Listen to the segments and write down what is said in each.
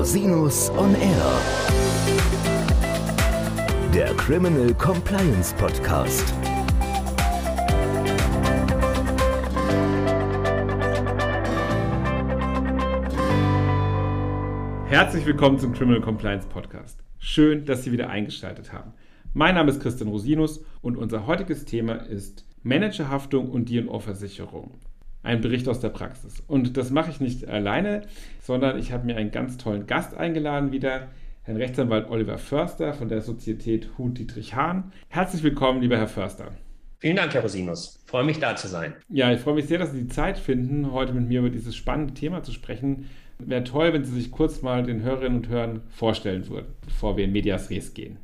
Rosinus on Air. Der Criminal Compliance Podcast. Herzlich willkommen zum Criminal Compliance Podcast. Schön, dass Sie wieder eingeschaltet haben. Mein Name ist Christian Rosinus und unser heutiges Thema ist Managerhaftung und D&O-Versicherung. Ein Bericht aus der Praxis. Und das mache ich nicht alleine, sondern ich habe mir einen ganz tollen Gast eingeladen wieder, Herrn Rechtsanwalt Oliver Förster von der Sozietät Hut Dietrich Hahn. Herzlich willkommen, lieber Herr Förster. Vielen Dank, Herr Rosinus. freue mich, da zu sein. Ja, ich freue mich sehr, dass Sie die Zeit finden, heute mit mir über dieses spannende Thema zu sprechen. Wäre toll, wenn Sie sich kurz mal den Hörerinnen und Hörern vorstellen würden, bevor wir in Medias Res gehen.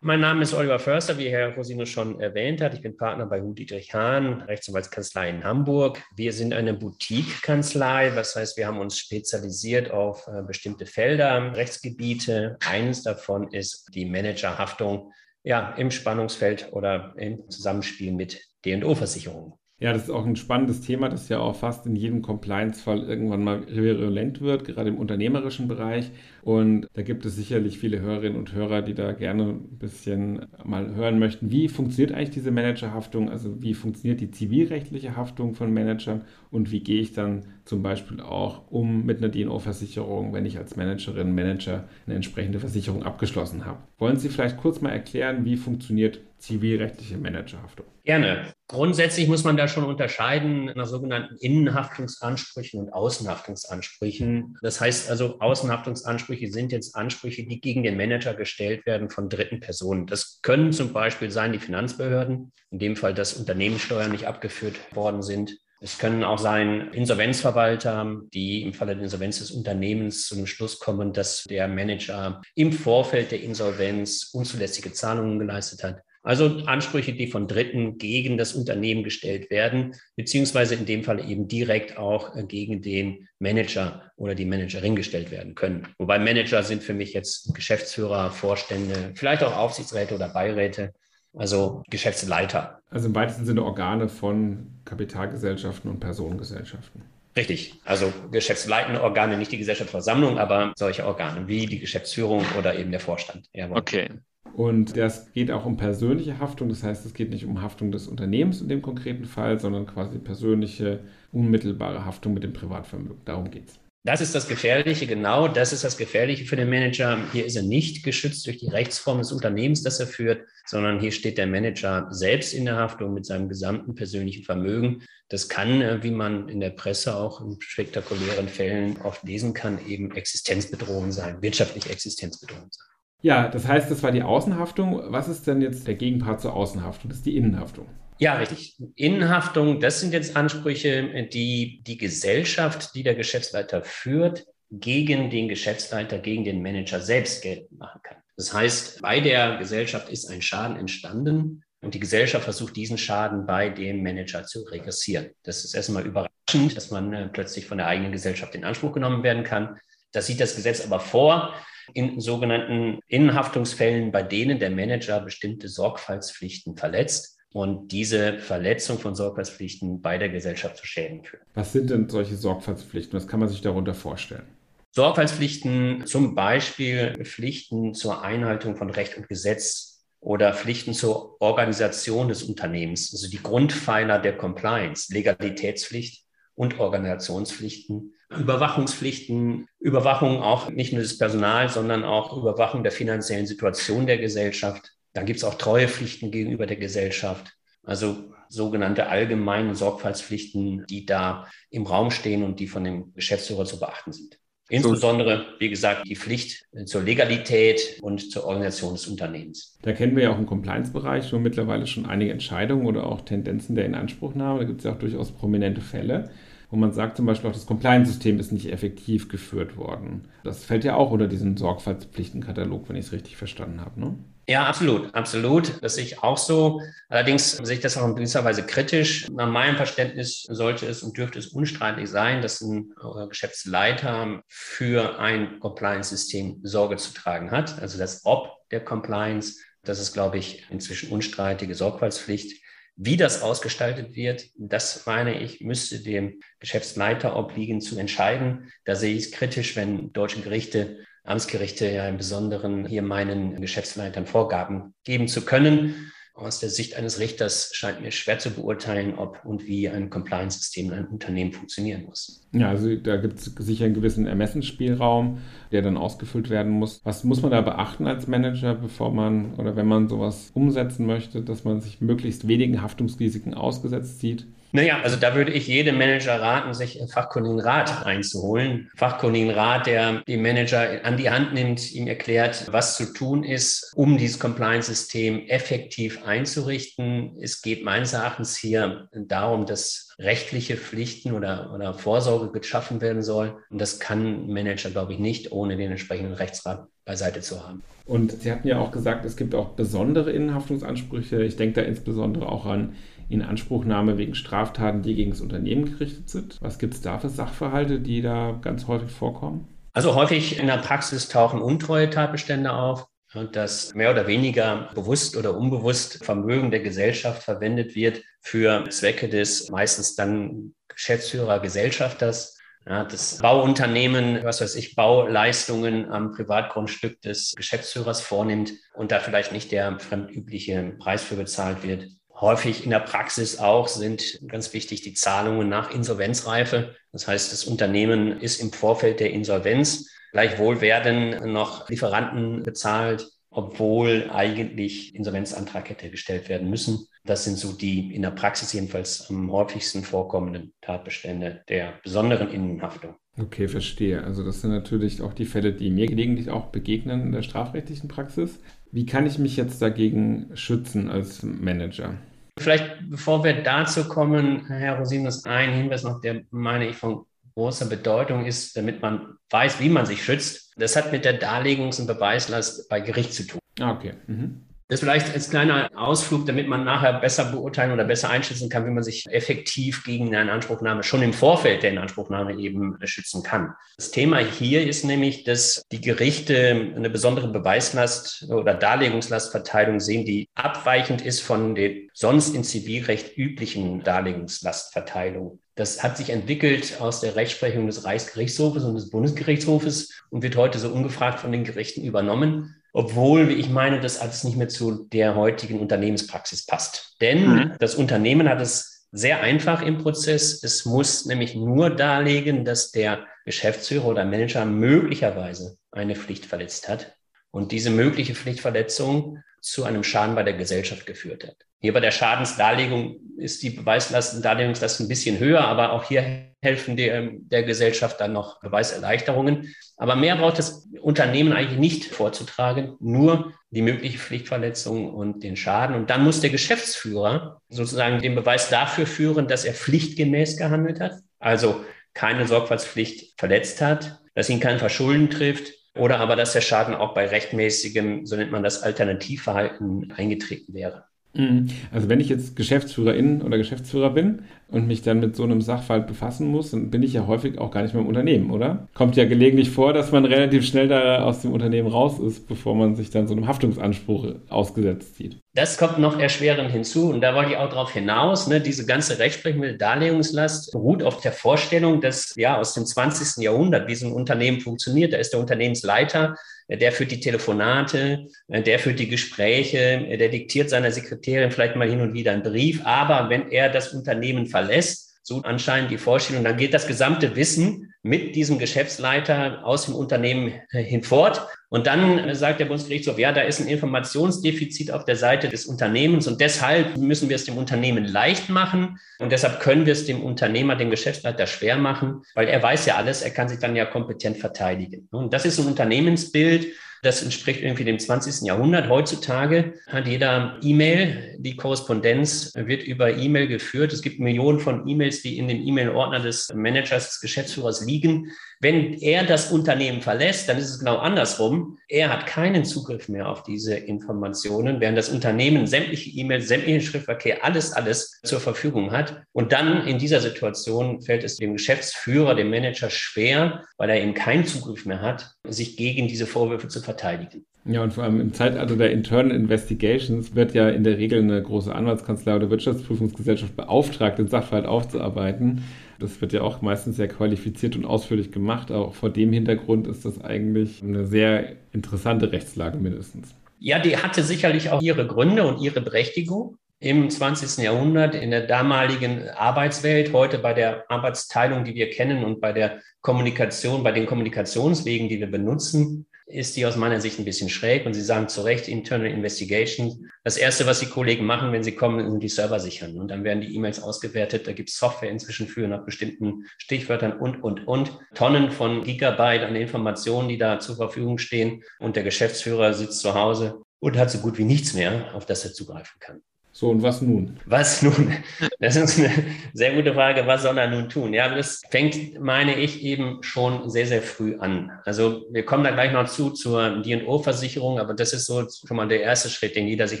Mein Name ist Oliver Förster, wie Herr Rosino schon erwähnt hat. Ich bin Partner bei Hut Dietrich Hahn, Rechtsanwaltskanzlei in Hamburg. Wir sind eine Boutique-Kanzlei, das heißt, wir haben uns spezialisiert auf äh, bestimmte Felder, Rechtsgebiete. Eines davon ist die Managerhaftung ja, im Spannungsfeld oder im Zusammenspiel mit D&O-Versicherungen. Ja, das ist auch ein spannendes Thema, das ja auch fast in jedem Compliance-Fall irgendwann mal virulent wird, gerade im unternehmerischen Bereich. Und da gibt es sicherlich viele Hörerinnen und Hörer, die da gerne ein bisschen mal hören möchten, wie funktioniert eigentlich diese Managerhaftung? Also wie funktioniert die zivilrechtliche Haftung von Managern und wie gehe ich dann zum Beispiel auch um mit einer DNO-Versicherung, wenn ich als Managerin, Manager eine entsprechende Versicherung abgeschlossen habe? Wollen Sie vielleicht kurz mal erklären, wie funktioniert zivilrechtliche Managerhaftung? Gerne. Grundsätzlich muss man da schon unterscheiden nach sogenannten Innenhaftungsansprüchen und Außenhaftungsansprüchen. Das heißt also, Außenhaftungsansprüche sind jetzt Ansprüche, die gegen den Manager gestellt werden von dritten Personen. Das können zum Beispiel sein die Finanzbehörden, in dem Fall, dass Unternehmenssteuern nicht abgeführt worden sind. Es können auch sein Insolvenzverwalter, die im Falle der Insolvenz des Unternehmens zu dem Schluss kommen, dass der Manager im Vorfeld der Insolvenz unzulässige Zahlungen geleistet hat. Also Ansprüche, die von Dritten gegen das Unternehmen gestellt werden, beziehungsweise in dem Fall eben direkt auch äh, gegen den Manager oder die Managerin gestellt werden können. Wobei Manager sind für mich jetzt Geschäftsführer, Vorstände, vielleicht auch Aufsichtsräte oder Beiräte, also Geschäftsleiter. Also im weitesten Sinne Organe von Kapitalgesellschaften und Personengesellschaften. Richtig, also geschäftsleitende Organe, nicht die Gesellschaftsversammlung, aber solche Organe wie die Geschäftsführung oder eben der Vorstand. Jawohl. Okay. Und das geht auch um persönliche Haftung. Das heißt, es geht nicht um Haftung des Unternehmens in dem konkreten Fall, sondern quasi persönliche, unmittelbare Haftung mit dem Privatvermögen. Darum geht es. Das ist das Gefährliche, genau das ist das Gefährliche für den Manager. Hier ist er nicht geschützt durch die Rechtsform des Unternehmens, das er führt, sondern hier steht der Manager selbst in der Haftung mit seinem gesamten persönlichen Vermögen. Das kann, äh, wie man in der Presse auch in spektakulären Fällen oft lesen kann, eben existenzbedrohend sein, wirtschaftlich existenzbedrohend sein. Ja, das heißt, das war die Außenhaftung. Was ist denn jetzt der Gegenpart zur Außenhaftung? Das ist die Innenhaftung. Ja, richtig. Innenhaftung, das sind jetzt Ansprüche, die die Gesellschaft, die der Geschäftsleiter führt, gegen den Geschäftsleiter, gegen den Manager selbst geltend machen kann. Das heißt, bei der Gesellschaft ist ein Schaden entstanden und die Gesellschaft versucht, diesen Schaden bei dem Manager zu regressieren. Das ist erstmal überraschend, dass man äh, plötzlich von der eigenen Gesellschaft in Anspruch genommen werden kann. Das sieht das Gesetz aber vor in sogenannten Innenhaftungsfällen, bei denen der Manager bestimmte Sorgfaltspflichten verletzt und diese Verletzung von Sorgfaltspflichten bei der Gesellschaft zu Schäden führt. Was sind denn solche Sorgfaltspflichten? Was kann man sich darunter vorstellen? Sorgfaltspflichten, zum Beispiel Pflichten zur Einhaltung von Recht und Gesetz oder Pflichten zur Organisation des Unternehmens, also die Grundpfeiler der Compliance, Legalitätspflicht und Organisationspflichten, Überwachungspflichten, Überwachung auch nicht nur des Personals, sondern auch Überwachung der finanziellen Situation der Gesellschaft. Dann gibt es auch Treuepflichten gegenüber der Gesellschaft, also sogenannte allgemeine Sorgfaltspflichten, die da im Raum stehen und die von dem Geschäftsführer zu beachten sind. Insbesondere, wie gesagt, die Pflicht zur Legalität und zur Organisation des Unternehmens. Da kennen wir ja auch im Compliance-Bereich schon mittlerweile schon einige Entscheidungen oder auch Tendenzen der Inanspruchnahme. Da gibt es ja auch durchaus prominente Fälle, wo man sagt zum Beispiel auch, das Compliance-System ist nicht effektiv geführt worden. Das fällt ja auch unter diesen Sorgfaltspflichtenkatalog, wenn ich es richtig verstanden habe. Ne? Ja, absolut, absolut. Das sehe ich auch so. Allerdings sehe ich das auch in gewisser Weise kritisch. Nach meinem Verständnis sollte es und dürfte es unstreitig sein, dass ein äh, Geschäftsleiter für ein Compliance-System Sorge zu tragen hat. Also das Ob der Compliance, das ist, glaube ich, inzwischen unstreitige Sorgfaltspflicht. Wie das ausgestaltet wird, das meine ich, müsste dem Geschäftsleiter obliegen zu entscheiden. Da sehe ich es kritisch, wenn deutsche Gerichte Amtsgerichte ja im Besonderen hier meinen Geschäftsleitern Vorgaben geben zu können. Aus der Sicht eines Richters scheint mir schwer zu beurteilen, ob und wie ein Compliance-System in einem Unternehmen funktionieren muss. Ja, also da gibt es sicher einen gewissen Ermessensspielraum, der dann ausgefüllt werden muss. Was muss man da beachten als Manager, bevor man oder wenn man sowas umsetzen möchte, dass man sich möglichst wenigen Haftungsrisiken ausgesetzt sieht? Naja, also da würde ich jedem Manager raten, sich einen fachkundigen Rat einzuholen. Fachkundigen Rat, der die Manager an die Hand nimmt, ihm erklärt, was zu tun ist, um dieses Compliance-System effektiv einzurichten. Es geht meines Erachtens hier darum, dass rechtliche Pflichten oder, oder Vorsorge geschaffen werden soll. Und das kann ein Manager, glaube ich, nicht, ohne den entsprechenden Rechtsrat beiseite zu haben. Und Sie hatten ja auch gesagt, es gibt auch besondere Innenhaftungsansprüche. Ich denke da insbesondere auch an Inanspruchnahme wegen Straftaten, die gegen das Unternehmen gerichtet sind? Was gibt es da für Sachverhalte, die da ganz häufig vorkommen? Also häufig in der Praxis tauchen untreue Tatbestände auf dass mehr oder weniger bewusst oder unbewusst Vermögen der Gesellschaft verwendet wird für Zwecke des meistens dann Geschäftsführer, Gesellschafters. Ja, das Bauunternehmen, was weiß ich, Bauleistungen am Privatgrundstück des Geschäftsführers vornimmt und da vielleicht nicht der fremdübliche Preis für bezahlt wird häufig in der Praxis auch sind ganz wichtig die Zahlungen nach Insolvenzreife. Das heißt, das Unternehmen ist im Vorfeld der Insolvenz. Gleichwohl werden noch Lieferanten bezahlt, obwohl eigentlich Insolvenzantrag hätte gestellt werden müssen. Das sind so die in der Praxis jedenfalls am häufigsten vorkommenden Tatbestände der besonderen Innenhaftung. Okay, verstehe. Also das sind natürlich auch die Fälle, die mir gelegentlich auch begegnen in der strafrechtlichen Praxis. Wie kann ich mich jetzt dagegen schützen als Manager? Vielleicht, bevor wir dazu kommen, Herr Rosinus, ein Hinweis noch, der meine ich von großer Bedeutung ist, damit man weiß, wie man sich schützt. Das hat mit der Darlegungs- und Beweislast bei Gericht zu tun. Ah, okay. Mhm. Das vielleicht als kleiner Ausflug, damit man nachher besser beurteilen oder besser einschätzen kann, wie man sich effektiv gegen eine Anspruchnahme schon im Vorfeld der Inanspruchnahme eben schützen kann. Das Thema hier ist nämlich, dass die Gerichte eine besondere Beweislast oder Darlegungslastverteilung sehen, die abweichend ist von der sonst im Zivilrecht üblichen Darlegungslastverteilung. Das hat sich entwickelt aus der Rechtsprechung des Reichsgerichtshofes und des Bundesgerichtshofes und wird heute so ungefragt von den Gerichten übernommen obwohl, wie ich meine, das alles nicht mehr zu der heutigen Unternehmenspraxis passt. Denn mhm. das Unternehmen hat es sehr einfach im Prozess. Es muss nämlich nur darlegen, dass der Geschäftsführer oder Manager möglicherweise eine Pflicht verletzt hat und diese mögliche Pflichtverletzung zu einem Schaden bei der Gesellschaft geführt hat. Hier bei der Schadensdarlegung ist die Beweislast, Darlegungslast ein bisschen höher, aber auch hier helfen der, ähm, der Gesellschaft dann noch Beweiserleichterungen. Aber mehr braucht das Unternehmen eigentlich nicht vorzutragen, nur die mögliche Pflichtverletzung und den Schaden. Und dann muss der Geschäftsführer sozusagen den Beweis dafür führen, dass er pflichtgemäß gehandelt hat, also keine Sorgfaltspflicht verletzt hat, dass ihn kein Verschulden trifft oder aber, dass der Schaden auch bei rechtmäßigem, so nennt man das, Alternativverhalten eingetreten wäre. Mhm. Also wenn ich jetzt Geschäftsführerin oder Geschäftsführer bin und mich dann mit so einem Sachverhalt befassen muss, dann bin ich ja häufig auch gar nicht mehr im Unternehmen, oder? Kommt ja gelegentlich vor, dass man relativ schnell da aus dem Unternehmen raus ist, bevor man sich dann so einem Haftungsanspruch ausgesetzt sieht. Das kommt noch erschwerend hinzu und da wollte ich auch darauf hinaus. Ne, diese ganze Rechtsprechung mit Darlegungslast beruht auf der Vorstellung, dass ja aus dem 20. Jahrhundert, wie so ein Unternehmen funktioniert, da ist der Unternehmensleiter der führt die Telefonate, der führt die Gespräche, der diktiert seiner Sekretärin vielleicht mal hin und wieder einen Brief. Aber wenn er das Unternehmen verlässt, so anscheinend die Vorstellung, dann geht das gesamte Wissen mit diesem Geschäftsleiter aus dem Unternehmen hinfort. Und dann sagt der Bundesgerichtshof, ja, da ist ein Informationsdefizit auf der Seite des Unternehmens und deshalb müssen wir es dem Unternehmen leicht machen und deshalb können wir es dem Unternehmer, dem Geschäftsleiter schwer machen, weil er weiß ja alles, er kann sich dann ja kompetent verteidigen. Und das ist ein Unternehmensbild, das entspricht irgendwie dem 20. Jahrhundert. Heutzutage hat jeder E-Mail, die Korrespondenz wird über E-Mail geführt. Es gibt Millionen von E-Mails, die in dem E-Mail-Ordner des Managers, des Geschäftsführers liegen. Wenn er das Unternehmen verlässt, dann ist es genau andersrum. Er hat keinen Zugriff mehr auf diese Informationen, während das Unternehmen sämtliche E-Mails, sämtlichen Schriftverkehr, alles, alles zur Verfügung hat. Und dann in dieser Situation fällt es dem Geschäftsführer, dem Manager schwer, weil er eben keinen Zugriff mehr hat, sich gegen diese Vorwürfe zu verteidigen. Ja, und vor allem im Zeitalter der Internal Investigations wird ja in der Regel eine große Anwaltskanzlei oder Wirtschaftsprüfungsgesellschaft beauftragt, den Sachverhalt aufzuarbeiten. Das wird ja auch meistens sehr qualifiziert und ausführlich gemacht. Auch vor dem Hintergrund ist das eigentlich eine sehr interessante Rechtslage mindestens. Ja, die hatte sicherlich auch ihre Gründe und ihre Berechtigung im 20. Jahrhundert in der damaligen Arbeitswelt, heute bei der Arbeitsteilung, die wir kennen und bei der Kommunikation, bei den Kommunikationswegen, die wir benutzen, ist die aus meiner Sicht ein bisschen schräg. Und Sie sagen zu Recht, Internal Investigation. Das Erste, was die Kollegen machen, wenn sie kommen, sind die Server sichern. Und dann werden die E-Mails ausgewertet. Da gibt es Software inzwischen für nach bestimmten Stichwörtern und, und, und. Tonnen von Gigabyte an Informationen, die da zur Verfügung stehen. Und der Geschäftsführer sitzt zu Hause und hat so gut wie nichts mehr, auf das er zugreifen kann. So, und was nun? Was nun? Das ist eine sehr gute Frage. Was soll er nun tun? Ja, das fängt, meine ich, eben schon sehr, sehr früh an. Also wir kommen da gleich noch zu, zur DO-Versicherung, aber das ist so schon mal der erste Schritt, den jeder sich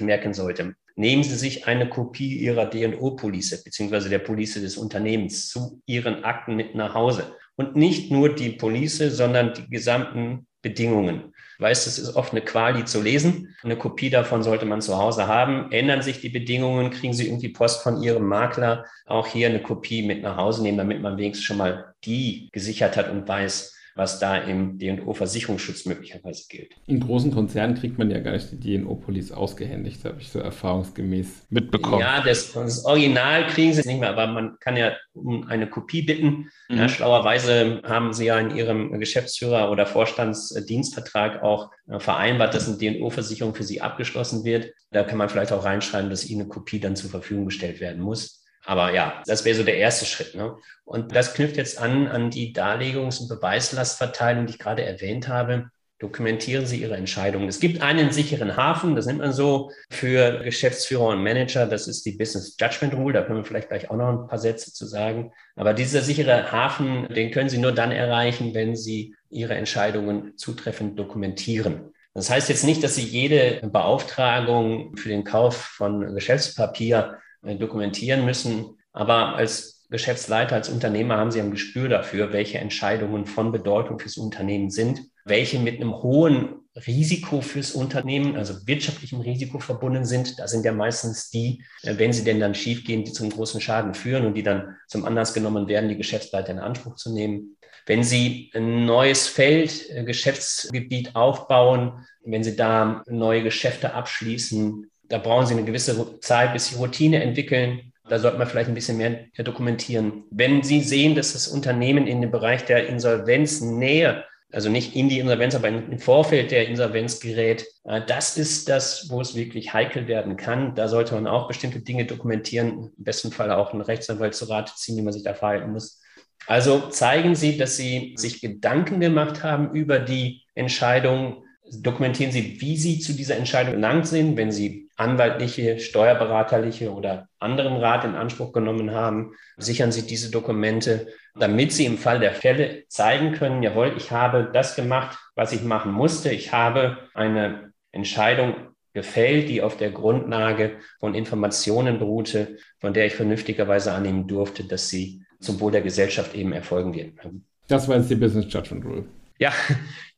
merken sollte. Nehmen Sie sich eine Kopie Ihrer DO-Police beziehungsweise der Police des Unternehmens zu Ihren Akten mit nach Hause. Und nicht nur die Police, sondern die gesamten Bedingungen. Weiß, es ist oft eine Qual, die zu lesen. Eine Kopie davon sollte man zu Hause haben. Ändern sich die Bedingungen, kriegen Sie irgendwie Post von Ihrem Makler, auch hier eine Kopie mit nach Hause nehmen, damit man wenigstens schon mal die gesichert hat und weiß, was da im DO-Versicherungsschutz möglicherweise gilt. In großen Konzernen kriegt man ja gar nicht die DNO-Police ausgehändigt, habe ich so erfahrungsgemäß mitbekommen. Ja, das, das, Original kriegen sie nicht mehr, aber man kann ja um eine Kopie bitten. Mhm. Ja, schlauerweise haben sie ja in ihrem Geschäftsführer- oder Vorstandsdienstvertrag auch äh, vereinbart, dass eine DNO-Versicherung für sie abgeschlossen wird. Da kann man vielleicht auch reinschreiben, dass ihnen eine Kopie dann zur Verfügung gestellt werden muss. Aber ja, das wäre so der erste Schritt. Ne? Und das knüpft jetzt an an die Darlegungs- und Beweislastverteilung, die ich gerade erwähnt habe. Dokumentieren Sie Ihre Entscheidungen. Es gibt einen sicheren Hafen, das nennt man so für Geschäftsführer und Manager. Das ist die Business Judgment Rule. Da können wir vielleicht gleich auch noch ein paar Sätze zu sagen. Aber dieser sichere Hafen, den können Sie nur dann erreichen, wenn Sie Ihre Entscheidungen zutreffend dokumentieren. Das heißt jetzt nicht, dass Sie jede Beauftragung für den Kauf von Geschäftspapier dokumentieren müssen. Aber als Geschäftsleiter, als Unternehmer haben Sie ein Gespür dafür, welche Entscheidungen von Bedeutung fürs Unternehmen sind, welche mit einem hohen Risiko fürs Unternehmen, also wirtschaftlichem Risiko verbunden sind. Da sind ja meistens die, äh, wenn sie denn dann schiefgehen, die zum großen Schaden führen und die dann zum Anlass genommen werden, die Geschäftsleiter in Anspruch zu nehmen. Wenn Sie ein neues Feld, äh, Geschäftsgebiet aufbauen, wenn Sie da neue Geschäfte abschließen, da brauchen Sie eine gewisse Zeit, bis Sie Routine entwickeln. Da sollte man vielleicht ein bisschen mehr dokumentieren. Wenn Sie sehen, dass das Unternehmen in dem Bereich der Insolvenznähe, also nicht in die Insolvenz, aber im Vorfeld der Insolvenz gerät, äh, das ist das, wo es wirklich heikel werden kann. Da sollte man auch bestimmte Dinge dokumentieren, im besten Fall auch einen Rechtsanwalt zu Rate ziehen, wie man sich da verhalten muss. Also zeigen Sie, dass Sie sich Gedanken gemacht haben über die Entscheidung. Dokumentieren Sie, wie Sie zu dieser Entscheidung gelangt sind, wenn Sie anwaltliche, steuerberaterliche oder anderen Rat in Anspruch genommen haben, sichern Sie diese Dokumente, damit Sie im Fall der Fälle zeigen können, jawohl, ich habe das gemacht, was ich machen musste. Ich habe eine Entscheidung gefällt, die auf der Grundlage von Informationen beruhte, von der ich vernünftigerweise annehmen durfte, dass sie zum Wohl der Gesellschaft eben erfolgen wird. Das war jetzt die Business Judgment Rule. Ja,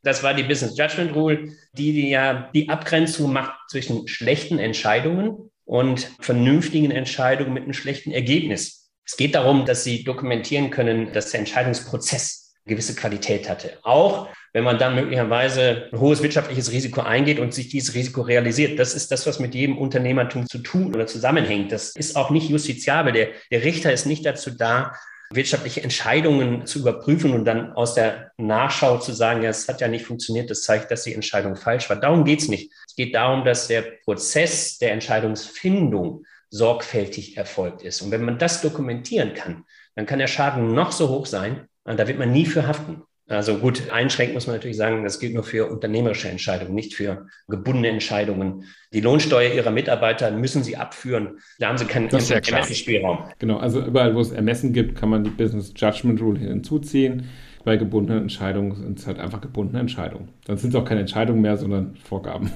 das war die Business Judgment Rule, die, die ja die Abgrenzung macht zwischen schlechten Entscheidungen und vernünftigen Entscheidungen mit einem schlechten Ergebnis. Es geht darum, dass Sie dokumentieren können, dass der Entscheidungsprozess gewisse Qualität hatte. Auch wenn man dann möglicherweise ein hohes wirtschaftliches Risiko eingeht und sich dieses Risiko realisiert. Das ist das, was mit jedem Unternehmertum zu tun oder zusammenhängt. Das ist auch nicht justiziabel. Der, der Richter ist nicht dazu da, wirtschaftliche Entscheidungen zu überprüfen und dann aus der Nachschau zu sagen, ja, es hat ja nicht funktioniert, das zeigt, dass die Entscheidung falsch war. Darum geht es nicht. Es geht darum, dass der Prozess der Entscheidungsfindung sorgfältig erfolgt ist. Und wenn man das dokumentieren kann, dann kann der Schaden noch so hoch sein, da wird man nie für haften. Also gut, einschränken muss man natürlich sagen, das gilt nur für unternehmerische Entscheidungen, nicht für gebundene Entscheidungen. Die Lohnsteuer ihrer Mitarbeiter müssen sie abführen. Da haben sie keinen ja Ermessensspielraum. Genau, also überall, wo es Ermessen gibt, kann man die Business Judgment Rule hinzuziehen. Bei gebundenen Entscheidungen sind es halt einfach gebundene Entscheidungen. Dann sind es auch keine Entscheidungen mehr, sondern Vorgaben.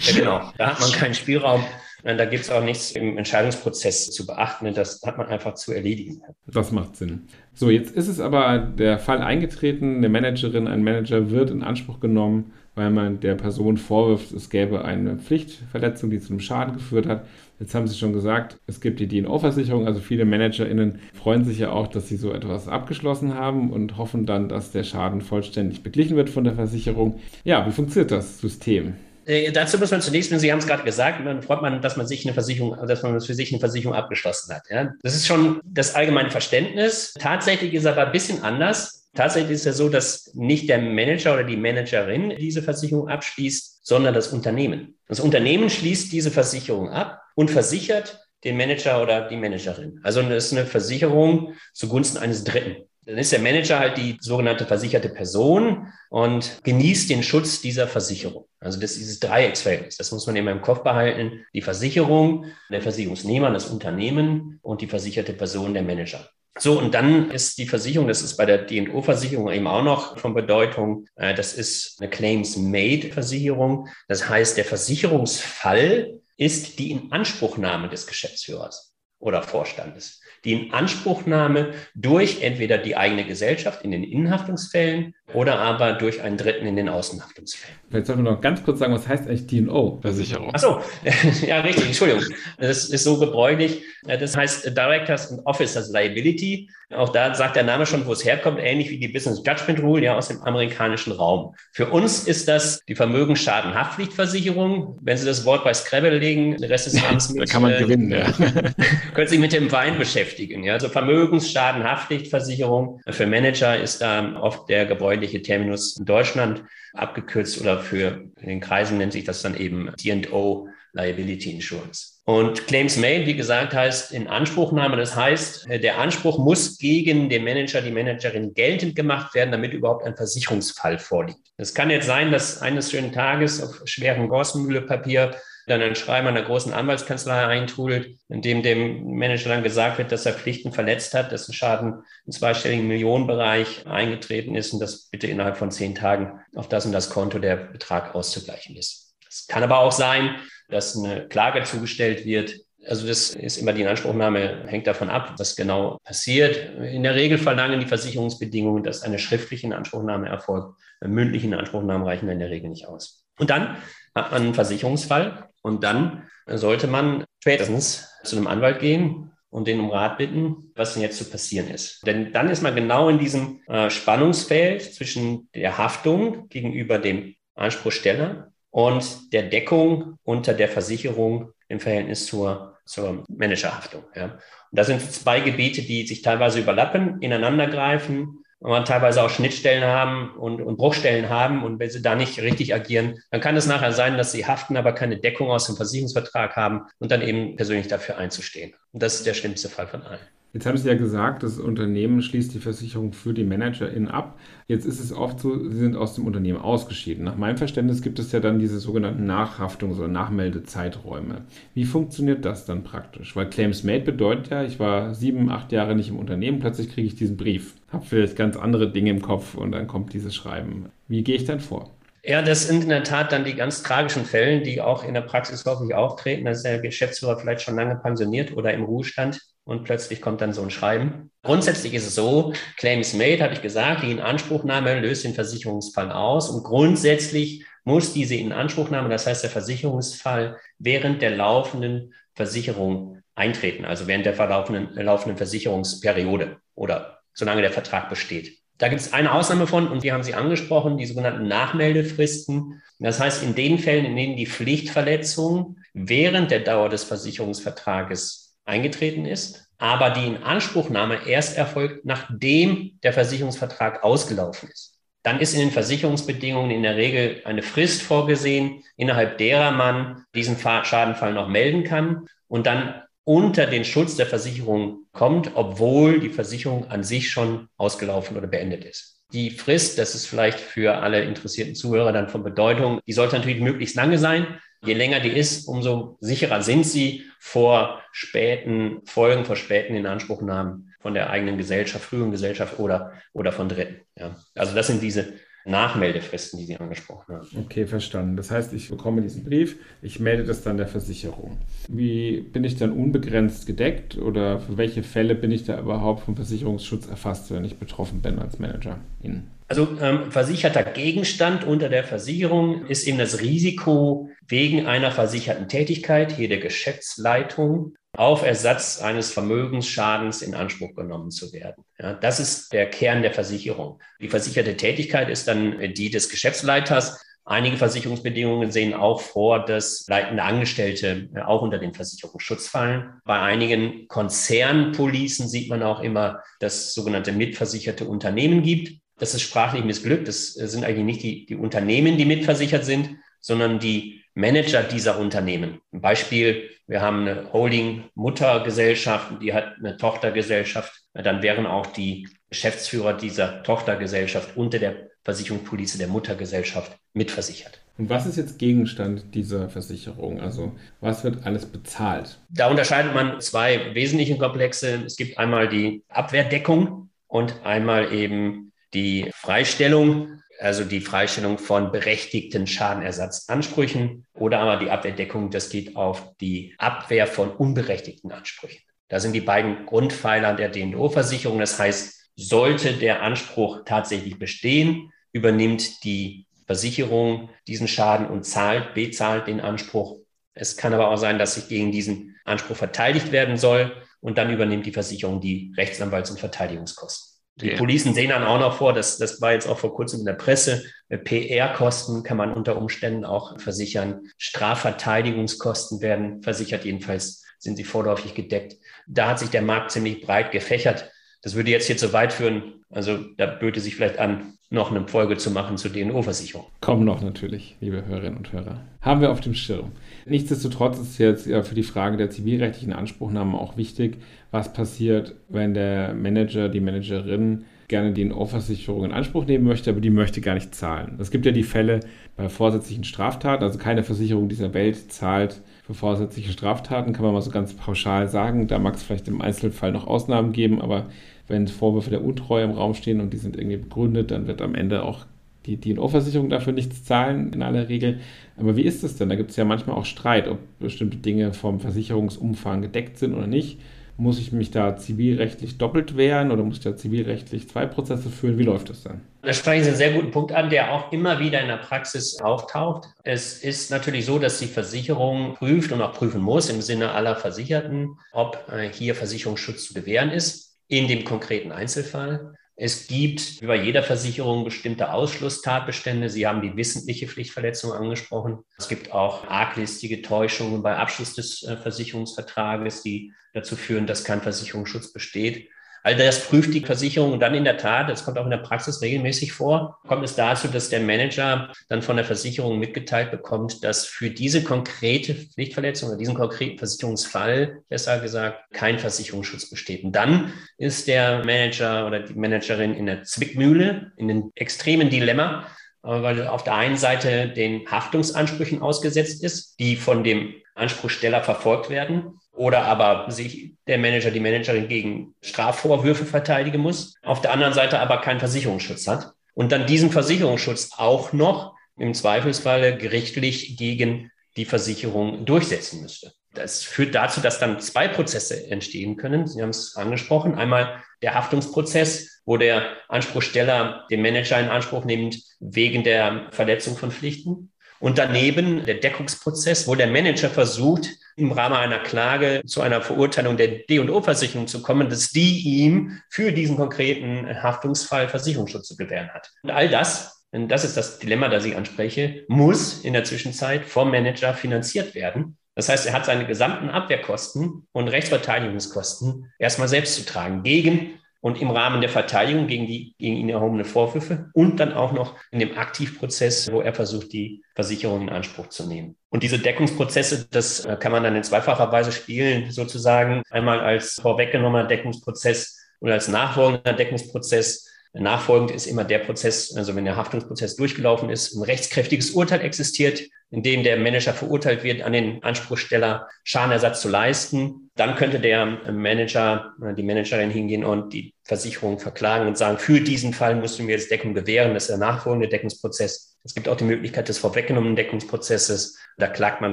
ja, genau. Da hat man keinen Spielraum. Da gibt es auch nichts im Entscheidungsprozess zu beachten. Das hat man einfach zu erledigen. Das macht Sinn. So, jetzt ist es aber der Fall eingetreten, eine Managerin, ein Manager wird in Anspruch genommen, weil man der Person vorwirft, es gäbe eine Pflichtverletzung, die zu einem Schaden geführt hat. Jetzt haben Sie schon gesagt, es gibt die DNO-Versicherung. Also viele ManagerInnen freuen sich ja auch, dass sie so etwas abgeschlossen haben und hoffen dann, dass der Schaden vollständig beglichen wird von der Versicherung. Ja, wie funktioniert das System? Äh, dazu muss man zunächst, Sie haben es gerade gesagt, man freut man, dass man sich eine Versicherung, dass man für sich eine Versicherung abgeschlossen hat. Ja? Das ist schon das allgemeine Verständnis. Tatsächlich ist es aber ein bisschen anders. Tatsächlich ist es ja so, dass nicht der Manager oder die Managerin diese Versicherung abschließt, sondern das Unternehmen. Das Unternehmen schließt diese Versicherung ab und versichert den Manager oder die Managerin. Also das ist eine Versicherung zugunsten eines Dritten. Dann ist der Manager halt die sogenannte versicherte Person und genießt den Schutz dieser Versicherung. Also das ist dieses Dreiecksverhältnis. Das muss man immer im Kopf behalten. Die Versicherung, der Versicherungsnehmer, das Unternehmen und die versicherte Person, der Manager. So, und dann ist die Versicherung, das ist bei der D&O-Versicherung eben auch noch von Bedeutung, äh, das ist eine Claims-Made-Versicherung. Das heißt, der Versicherungsfall ist die Inanspruchnahme des Geschäftsführers oder Vorstandes. Die Inanspruchnahme durch entweder die eigene Gesellschaft in den Innenhaftungsfällen oder aber durch einen Dritten in den Außenhaftungsfällen. Vielleicht sollten wir noch ganz kurz sagen, was heißt eigentlich DNO? Versicherung. Achso, ja, richtig, Entschuldigung. Das ist so gebräuchlich. Das heißt Directors and Officers Liability. Auch da sagt der Name schon, wo es herkommt, ähnlich wie die Business Judgment Rule, ja, aus dem amerikanischen Raum. Für uns ist das die Vermögensschadenhaftpflichtversicherung. Wenn Sie das Wort bei Scrabble legen, den Rest des Abends mit, da kann man äh, gewinnen, ja. können Sie mit dem Wein beschäftigen, ja. Also Vermögensschadenhaftpflichtversicherung. Für Manager ist da oft der gebräuchliche Terminus in Deutschland abgekürzt oder für den Kreisen nennt sich das dann eben D&O Liability Insurance. Und Claims Made, wie gesagt, heißt in Anspruchnahme. Das heißt, der Anspruch muss gegen den Manager, die Managerin geltend gemacht werden, damit überhaupt ein Versicherungsfall vorliegt. Es kann jetzt sein, dass eines schönen Tages auf schwerem Gorsmühlepapier dann ein Schreiben einer großen Anwaltskanzlei eintrudelt, in dem dem Manager dann gesagt wird, dass er Pflichten verletzt hat, dass ein Schaden im zweistelligen Millionenbereich eingetreten ist und dass bitte innerhalb von zehn Tagen auf das und das Konto der Betrag auszugleichen ist. Es kann aber auch sein, dass eine Klage zugestellt wird. Also das ist immer die Inanspruchnahme, hängt davon ab, was genau passiert. In der Regel verlangen die Versicherungsbedingungen, dass eine schriftliche Inanspruchnahme erfolgt. Mündliche Inanspruchnahmen reichen in der Regel nicht aus. Und dann hat man einen Versicherungsfall und dann sollte man spätestens zu einem Anwalt gehen und den um Rat bitten, was denn jetzt zu passieren ist. Denn dann ist man genau in diesem äh, Spannungsfeld zwischen der Haftung gegenüber dem Anspruchsteller und der Deckung unter der Versicherung im Verhältnis zur, zur Managerhaftung. Ja. Und das sind zwei Gebiete, die sich teilweise überlappen, ineinandergreifen man teilweise auch Schnittstellen haben und, und Bruchstellen haben. Und wenn sie da nicht richtig agieren, dann kann es nachher sein, dass sie haften, aber keine Deckung aus dem Versicherungsvertrag haben und dann eben persönlich dafür einzustehen. Und das ist der schlimmste Fall von allen. Jetzt haben Sie ja gesagt, das Unternehmen schließt die Versicherung für die ManagerInnen ab. Jetzt ist es oft so, Sie sind aus dem Unternehmen ausgeschieden. Nach meinem Verständnis gibt es ja dann diese sogenannten Nachhaftungs- oder Nachmeldezeiträume. Wie funktioniert das dann praktisch? Weil Claims Made bedeutet ja, ich war sieben, acht Jahre nicht im Unternehmen, plötzlich kriege ich diesen Brief, habe vielleicht ganz andere Dinge im Kopf und dann kommt dieses Schreiben. Wie gehe ich dann vor? Ja, das sind in der Tat dann die ganz tragischen Fälle, die auch in der Praxis hoffentlich auftreten. Da ist der Geschäftsführer vielleicht schon lange pensioniert oder im Ruhestand und plötzlich kommt dann so ein Schreiben. Grundsätzlich ist es so, Claims made, habe ich gesagt, die Inanspruchnahme löst den Versicherungsfall aus und grundsätzlich muss diese Inanspruchnahme, das heißt der Versicherungsfall, während der laufenden Versicherung eintreten, also während der verlaufenden, laufenden Versicherungsperiode oder solange der Vertrag besteht. Da gibt es eine Ausnahme von, und die haben Sie angesprochen, die sogenannten Nachmeldefristen. Das heißt, in den Fällen, in denen die Pflichtverletzung während der Dauer des Versicherungsvertrages eingetreten ist, aber die Inanspruchnahme erst erfolgt, nachdem der Versicherungsvertrag ausgelaufen ist. Dann ist in den Versicherungsbedingungen in der Regel eine Frist vorgesehen, innerhalb derer man diesen Schadenfall noch melden kann und dann unter den Schutz der Versicherung kommt, obwohl die Versicherung an sich schon ausgelaufen oder beendet ist. Die Frist, das ist vielleicht für alle interessierten Zuhörer dann von Bedeutung, die sollte natürlich möglichst lange sein. Je länger die ist, umso sicherer sind sie vor späten Folgen, vor späten Inanspruchnahmen von der eigenen Gesellschaft, frühen Gesellschaft oder, oder von Dritten. Ja. Also das sind diese Nachmeldefristen, die Sie angesprochen haben. Okay, verstanden. Das heißt, ich bekomme diesen Brief, ich melde das dann der Versicherung. Wie bin ich dann unbegrenzt gedeckt oder für welche Fälle bin ich da überhaupt vom Versicherungsschutz erfasst, wenn ich betroffen bin als Manager? Ihnen? Also ähm, versicherter Gegenstand unter der Versicherung ist eben das Risiko wegen einer versicherten Tätigkeit, hier der Geschäftsleitung, auf Ersatz eines Vermögensschadens in Anspruch genommen zu werden. Ja, das ist der Kern der Versicherung. Die versicherte Tätigkeit ist dann die des Geschäftsleiters. Einige Versicherungsbedingungen sehen auch vor, dass leitende Angestellte auch unter den Versicherungsschutz fallen. Bei einigen Konzernpolicen sieht man auch immer, dass es sogenannte mitversicherte Unternehmen gibt. Das ist sprachlich missglückt. Das sind eigentlich nicht die, die Unternehmen, die mitversichert sind, sondern die Manager dieser Unternehmen. Ein Beispiel, wir haben eine Holding-Muttergesellschaft, die hat eine Tochtergesellschaft. Dann wären auch die Geschäftsführer dieser Tochtergesellschaft unter der Versicherungspolice der Muttergesellschaft mitversichert. Und was ist jetzt Gegenstand dieser Versicherung? Also was wird alles bezahlt? Da unterscheidet man zwei wesentliche Komplexe. Es gibt einmal die Abwehrdeckung und einmal eben die Freistellung also die Freistellung von berechtigten Schadenersatzansprüchen oder aber die Abwehrdeckung, das geht auf die Abwehr von unberechtigten Ansprüchen. Da sind die beiden Grundpfeiler der DNO-Versicherung. Das heißt, sollte der Anspruch tatsächlich bestehen, übernimmt die Versicherung diesen Schaden und zahlt, bezahlt den Anspruch. Es kann aber auch sein, dass sich gegen diesen Anspruch verteidigt werden soll und dann übernimmt die Versicherung die Rechtsanwalts- und Verteidigungskosten. Die yeah. Policen sehen dann auch noch vor, dass das war jetzt auch vor kurzem in der Presse, PR-Kosten kann man unter Umständen auch versichern. Strafverteidigungskosten werden versichert, jedenfalls sind sie vorläufig gedeckt. Da hat sich der Markt ziemlich breit gefächert. Das würde jetzt hier zu weit führen. Also da böte sich vielleicht an, noch eine Folge zu machen zur DNO-Versicherung. Kommen noch natürlich, liebe Hörerinnen und Hörer. Haben wir auf dem Schirm. Nichtsdestotrotz ist jetzt für die Frage der zivilrechtlichen Anspruchnahme auch wichtig, was passiert, wenn der Manager, die Managerin gerne DNO-Versicherung in Anspruch nehmen möchte, aber die möchte gar nicht zahlen. Es gibt ja die Fälle bei vorsätzlichen Straftaten, also keine Versicherung dieser Welt zahlt für vorsätzliche Straftaten, kann man mal so ganz pauschal sagen. Da mag es vielleicht im Einzelfall noch Ausnahmen geben, aber wenn Vorwürfe der Untreue im Raum stehen und die sind irgendwie begründet, dann wird am Ende auch die DNO-Versicherung dafür nichts zahlen in aller Regel. Aber wie ist es denn? Da gibt es ja manchmal auch Streit, ob bestimmte Dinge vom Versicherungsumfang gedeckt sind oder nicht. Muss ich mich da zivilrechtlich doppelt wehren oder muss ich da zivilrechtlich zwei Prozesse führen? Wie läuft das dann? Da sprechen Sie einen sehr guten Punkt an, der auch immer wieder in der Praxis auftaucht. Es ist natürlich so, dass die Versicherung prüft und auch prüfen muss im Sinne aller Versicherten, ob äh, hier Versicherungsschutz zu gewähren ist in dem konkreten Einzelfall. Es gibt bei jeder Versicherung bestimmte Ausschlusstatbestände. Sie haben die wissentliche Pflichtverletzung angesprochen. Es gibt auch arglistige Täuschungen bei Abschluss des äh, Versicherungsvertrages, die dazu führen, dass kein Versicherungsschutz besteht. All das prüft die Versicherung und dann in der Tat, das kommt auch in der Praxis regelmäßig vor, kommt es dazu, dass der Manager dann von der Versicherung mitgeteilt bekommt, dass für diese konkrete Pflichtverletzung oder diesen konkreten Versicherungsfall, besser gesagt, kein Versicherungsschutz besteht. Und dann ist der Manager oder die Managerin in der Zwickmühle, in einem extremen Dilemma, weil er auf der einen Seite den Haftungsansprüchen ausgesetzt ist, die von dem Anspruchsteller verfolgt werden oder aber sich der Manager, die Managerin gegen Strafvorwürfe verteidigen muss, auf der anderen Seite aber keinen Versicherungsschutz hat und dann diesen Versicherungsschutz auch noch im Zweifelsfalle gerichtlich gegen die Versicherung durchsetzen müsste. Das führt dazu, dass dann zwei Prozesse entstehen können. Sie haben es angesprochen. Einmal der Haftungsprozess, wo der Anspruchsteller den Manager in Anspruch nimmt wegen der Verletzung von Pflichten. Und daneben der Deckungsprozess, wo der Manager versucht, im Rahmen einer Klage zu einer Verurteilung der D&O-Versicherung zu kommen, dass die ihm für diesen konkreten Haftungsfall Versicherungsschutz zu gewähren hat. Und all das, und das ist das Dilemma, das ich anspreche, muss in der Zwischenzeit vom Manager finanziert werden. Das heißt, er hat seine gesamten Abwehrkosten und Rechtsverteidigungskosten erstmal selbst zu tragen gegen und im Rahmen der Verteidigung gegen die gegen ihn erhobene Vorwürfe und dann auch noch in dem Aktivprozess, wo er versucht, die Versicherung in Anspruch zu nehmen. Und diese Deckungsprozesse, das äh, kann man dann in zweifacher Weise spielen, sozusagen einmal als vorweggenommener Deckungsprozess oder als nachfolgender Deckungsprozess. Nachfolgend ist immer der Prozess, also wenn der Haftungsprozess durchgelaufen ist, ein rechtskräftiges Urteil existiert, in dem der Manager verurteilt wird, an den Anspruchsteller Schadenersatz zu leisten. Dann könnte der Manager, die Managerin hingehen und die Versicherung verklagen und sagen, für diesen Fall musst du mir jetzt Deckung gewähren. Das ist der nachfolgende Deckungsprozess. Es gibt auch die Möglichkeit des vorweggenommenen Deckungsprozesses. Da klagt man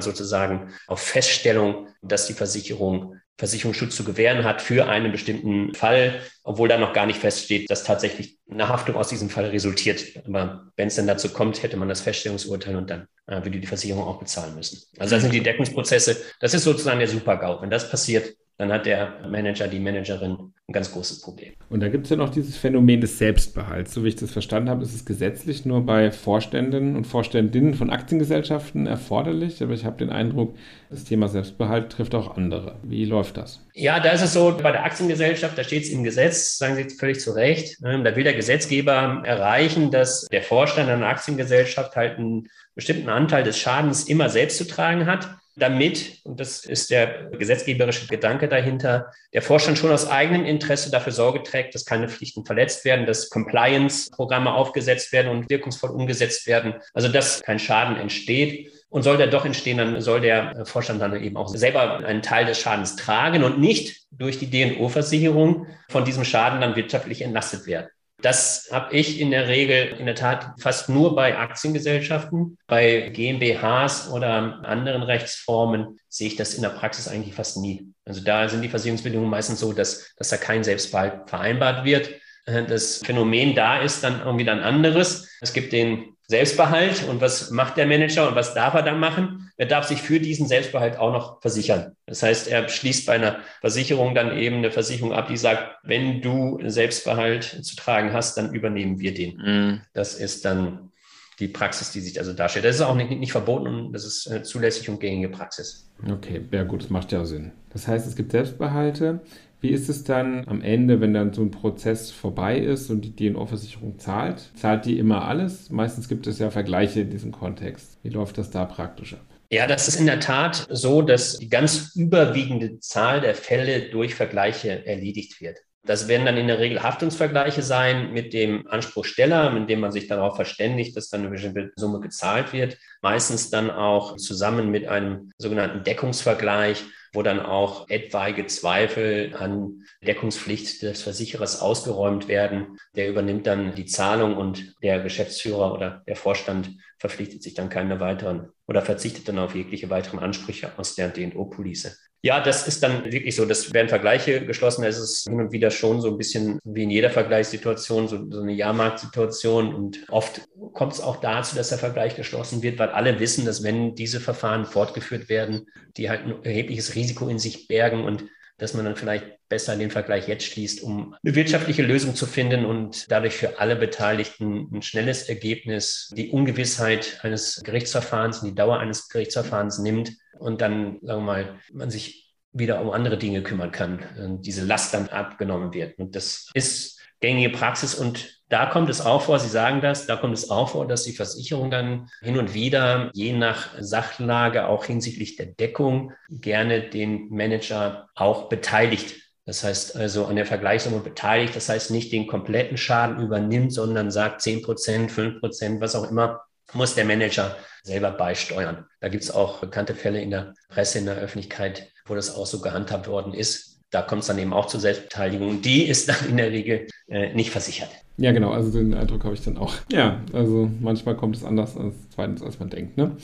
sozusagen auf Feststellung, dass die Versicherung Versicherungsschutz zu gewähren hat für einen bestimmten Fall, obwohl da noch gar nicht feststeht, dass tatsächlich eine Haftung aus diesem Fall resultiert. Aber wenn es denn dazu kommt, hätte man das Feststellungsurteil und dann äh, würde die Versicherung auch bezahlen müssen. Also das sind die Deckungsprozesse. Das ist sozusagen der Super-GAU. Wenn das passiert, dann hat der Manager, die Managerin ein ganz großes Problem. Und da gibt es ja noch dieses Phänomen des Selbstbehalts. So wie ich das verstanden habe, ist es gesetzlich nur bei Vorständen und Vorständinnen von Aktiengesellschaften erforderlich. Aber ich habe den Eindruck, das Thema Selbstbehalt trifft auch andere. Wie läuft das? Ja, da ist es so, bei der Aktiengesellschaft, da steht es im Gesetz, sagen Sie völlig zu Recht, ne, da will der Gesetzgeber erreichen, dass der Vorstand einer Aktiengesellschaft halt einen bestimmten Anteil des Schadens immer selbst zu tragen hat damit, und das ist der gesetzgeberische Gedanke dahinter, der Vorstand schon aus eigenem Interesse dafür Sorge trägt, dass keine Pflichten verletzt werden, dass Compliance-Programme aufgesetzt werden und wirkungsvoll umgesetzt werden, also dass kein Schaden entsteht. Und soll der doch entstehen, dann soll der Vorstand dann eben auch selber einen Teil des Schadens tragen und nicht durch die DNO-Versicherung von diesem Schaden dann wirtschaftlich entlastet werden. Das habe ich in der Regel in der Tat fast nur bei Aktiengesellschaften. Bei GmbHs oder anderen Rechtsformen sehe ich das in der Praxis eigentlich fast nie. Also da sind die Versicherungsbedingungen meistens so, dass, dass da kein Selbstbehalt vereinbart wird. Das Phänomen da ist dann irgendwie dann anderes. Es gibt den Selbstbehalt und was macht der Manager und was darf er dann machen? Er darf sich für diesen Selbstbehalt auch noch versichern. Das heißt, er schließt bei einer Versicherung dann eben eine Versicherung ab, die sagt, wenn du Selbstbehalt zu tragen hast, dann übernehmen wir den. Mhm. Das ist dann die Praxis, die sich also darstellt. Das ist auch nicht, nicht verboten und das ist eine zulässige und gängige Praxis. Okay, ja gut, das macht ja Sinn. Das heißt, es gibt Selbstbehalte. Wie ist es dann am Ende, wenn dann so ein Prozess vorbei ist und die DNO-Versicherung zahlt? Zahlt die immer alles? Meistens gibt es ja Vergleiche in diesem Kontext. Wie läuft das da praktisch ab? Ja, das ist in der Tat so, dass die ganz überwiegende Zahl der Fälle durch Vergleiche erledigt wird. Das werden dann in der Regel Haftungsvergleiche sein mit dem Anspruchsteller, mit dem man sich darauf verständigt, dass dann eine bestimmte Summe gezahlt wird. Meistens dann auch zusammen mit einem sogenannten Deckungsvergleich wo dann auch etwaige Zweifel an Deckungspflicht des Versicherers ausgeräumt werden. Der übernimmt dann die Zahlung und der Geschäftsführer oder der Vorstand verpflichtet sich dann keine weiteren oder verzichtet dann auf jegliche weiteren Ansprüche aus der DNO-Police. Ja, das ist dann wirklich so. Das werden Vergleiche geschlossen. Es ist hin und wieder schon so ein bisschen wie in jeder Vergleichssituation, so, so eine Jahrmarktsituation. Und oft kommt es auch dazu, dass der Vergleich geschlossen wird, weil alle wissen, dass wenn diese Verfahren fortgeführt werden, die halt ein erhebliches Risiko in sich bergen und dass man dann vielleicht besser den Vergleich jetzt schließt, um eine wirtschaftliche Lösung zu finden und dadurch für alle Beteiligten ein schnelles Ergebnis, die Ungewissheit eines Gerichtsverfahrens und die Dauer eines Gerichtsverfahrens nimmt und dann, sagen wir mal, man sich wieder um andere Dinge kümmern kann, und diese Last dann abgenommen wird. Und das ist gängige Praxis und da kommt es auch vor, Sie sagen das, da kommt es auch vor, dass die Versicherung dann hin und wieder, je nach Sachlage, auch hinsichtlich der Deckung, gerne den Manager auch beteiligt. Das heißt also an der Vergleichssumme beteiligt, das heißt nicht den kompletten Schaden übernimmt, sondern sagt 10 Prozent, 5 Prozent, was auch immer, muss der Manager selber beisteuern. Da gibt es auch bekannte Fälle in der Presse, in der Öffentlichkeit, wo das auch so gehandhabt worden ist. Da kommt es dann eben auch zur Selbstbeteiligung. Die ist dann in der Regel äh, nicht versichert. Ja, genau, also den Eindruck habe ich dann auch. Ja, also manchmal kommt es anders als zweitens, als man denkt. Ne?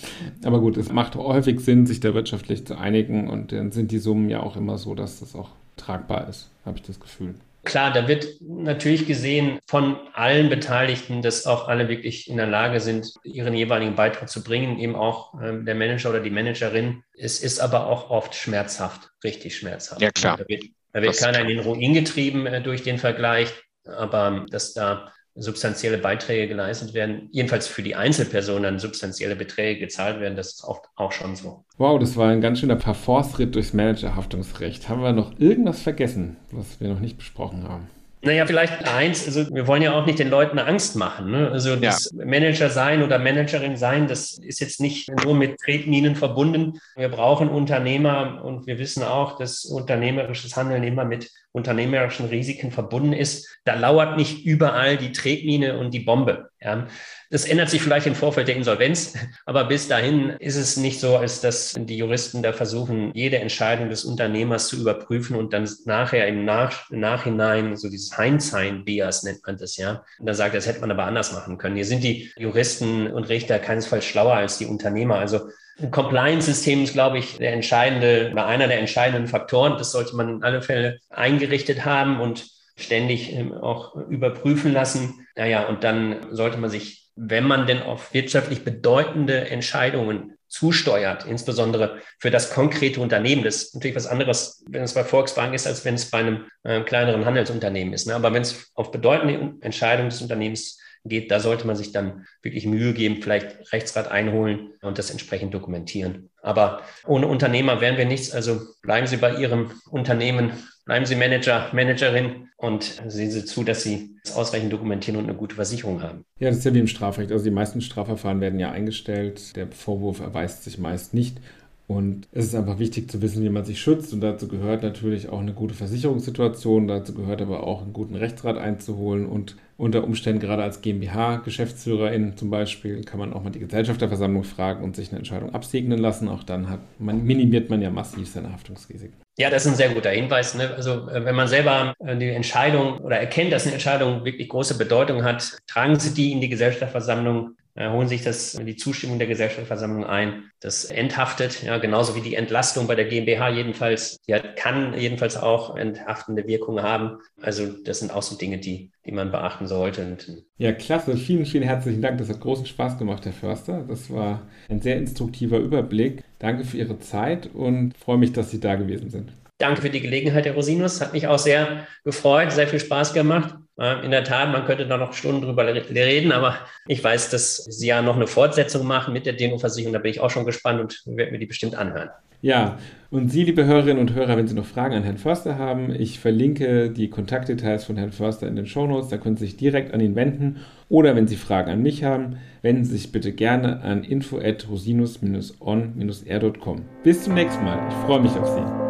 Aber gut, es macht häufig Sinn, sich da wirtschaftlich zu einigen und dann sind die Summen ja auch immer so, dass das auch tragbar ist, habe ich das Gefühl. Klar, da wird natürlich gesehen von allen Beteiligten, dass auch alle wirklich in der Lage sind, ihren jeweiligen Beitrag zu bringen, eben auch äh, der Manager oder die Managerin. Es ist aber auch oft schmerzhaft, richtig schmerzhaft. Ja, klar. Da wird, da wird keiner in den Ruin getrieben äh, durch den Vergleich, aber dass da substanzielle Beiträge geleistet werden, jedenfalls für die Einzelpersonen dann substanzielle Beträge gezahlt werden, das ist oft auch schon so. Wow, das war ein ganz schöner Parforce-Ritt durchs Managerhaftungsrecht. Haben wir noch irgendwas vergessen, was wir noch nicht besprochen haben? Naja, vielleicht eins, also wir wollen ja auch nicht den Leuten Angst machen. Ne? Also das ja. Manager sein oder Managerin sein, das ist jetzt nicht nur mit Tretminen verbunden. Wir brauchen Unternehmer und wir wissen auch, dass unternehmerisches Handeln immer mit unternehmerischen Risiken verbunden ist. Da lauert nicht überall die Tretmine und die Bombe. Ja, das ändert sich vielleicht im Vorfeld der Insolvenz, aber bis dahin ist es nicht so, als dass die Juristen da versuchen, jede Entscheidung des Unternehmers zu überprüfen und dann nachher im Nach Nachhinein so dieses Hindsight-Bias nennt man das ja. Und dann sagt, das hätte man aber anders machen können. Hier sind die Juristen und Richter keinesfalls schlauer als die Unternehmer. Also ein Compliance-System ist, glaube ich, der entscheidende oder einer der entscheidenden Faktoren. Das sollte man in alle Fälle eingerichtet haben und ständig ähm, auch überprüfen lassen. Naja, und dann sollte man sich, wenn man denn auf wirtschaftlich bedeutende Entscheidungen zusteuert, insbesondere für das konkrete Unternehmen. Das ist natürlich was anderes, wenn es bei Volkswagen ist, als wenn es bei einem äh, kleineren Handelsunternehmen ist. Ne? Aber wenn es auf bedeutende Entscheidungen des Unternehmens geht, da sollte man sich dann wirklich Mühe geben, vielleicht Rechtsrat einholen und das entsprechend dokumentieren. Aber ohne Unternehmer wären wir nichts. Also bleiben Sie bei Ihrem Unternehmen, bleiben Sie Manager, Managerin und sehen Sie zu, dass Sie es ausreichend dokumentieren und eine gute Versicherung haben. Ja, das ist ja wie im Strafrecht. Also die meisten Strafverfahren werden ja eingestellt. Der Vorwurf erweist sich meist nicht. Und es ist einfach wichtig zu wissen, wie man sich schützt. Und dazu gehört natürlich auch eine gute Versicherungssituation. Dazu gehört aber auch einen guten Rechtsrat einzuholen. Und unter Umständen, gerade als GmbH-Geschäftsführerin zum Beispiel, kann man auch mal die Gesellschafterversammlung fragen und sich eine Entscheidung absegnen lassen. Auch dann hat man, minimiert man ja massiv seine Haftungsrisiken. Ja, das ist ein sehr guter Hinweis. Ne? Also äh, wenn man selber äh, die Entscheidung oder erkennt, dass eine Entscheidung wirklich große Bedeutung hat, tragen Sie die in die Gesellschafterversammlung holen sich das, die Zustimmung der Gesellschaftsversammlung ein. Das enthaftet, ja, genauso wie die Entlastung bei der GmbH jedenfalls. Die hat, kann jedenfalls auch enthaftende Wirkungen haben. Also das sind auch so Dinge, die, die man beachten sollte. Und, ja, klasse. Vielen, vielen herzlichen Dank. Das hat großen Spaß gemacht, Herr Förster. Das war ein sehr instruktiver Überblick. Danke für Ihre Zeit und freue mich, dass Sie da gewesen sind. Danke für die Gelegenheit, Herr Rosinus. Hat mich auch sehr gefreut, sehr viel Spaß gemacht. In der Tat, man könnte da noch Stunden drüber reden, aber ich weiß, dass Sie ja noch eine Fortsetzung machen mit der Demo-Versicherung. Da bin ich auch schon gespannt und werde mir die bestimmt anhören. Ja, und Sie, liebe Hörerinnen und Hörer, wenn Sie noch Fragen an Herrn Förster haben, ich verlinke die Kontaktdetails von Herrn Förster in den Shownotes. Da können Sie sich direkt an ihn wenden. Oder wenn Sie Fragen an mich haben, wenden Sie sich bitte gerne an info@rosinus-on-r.com. Bis zum nächsten Mal. Ich freue mich auf Sie.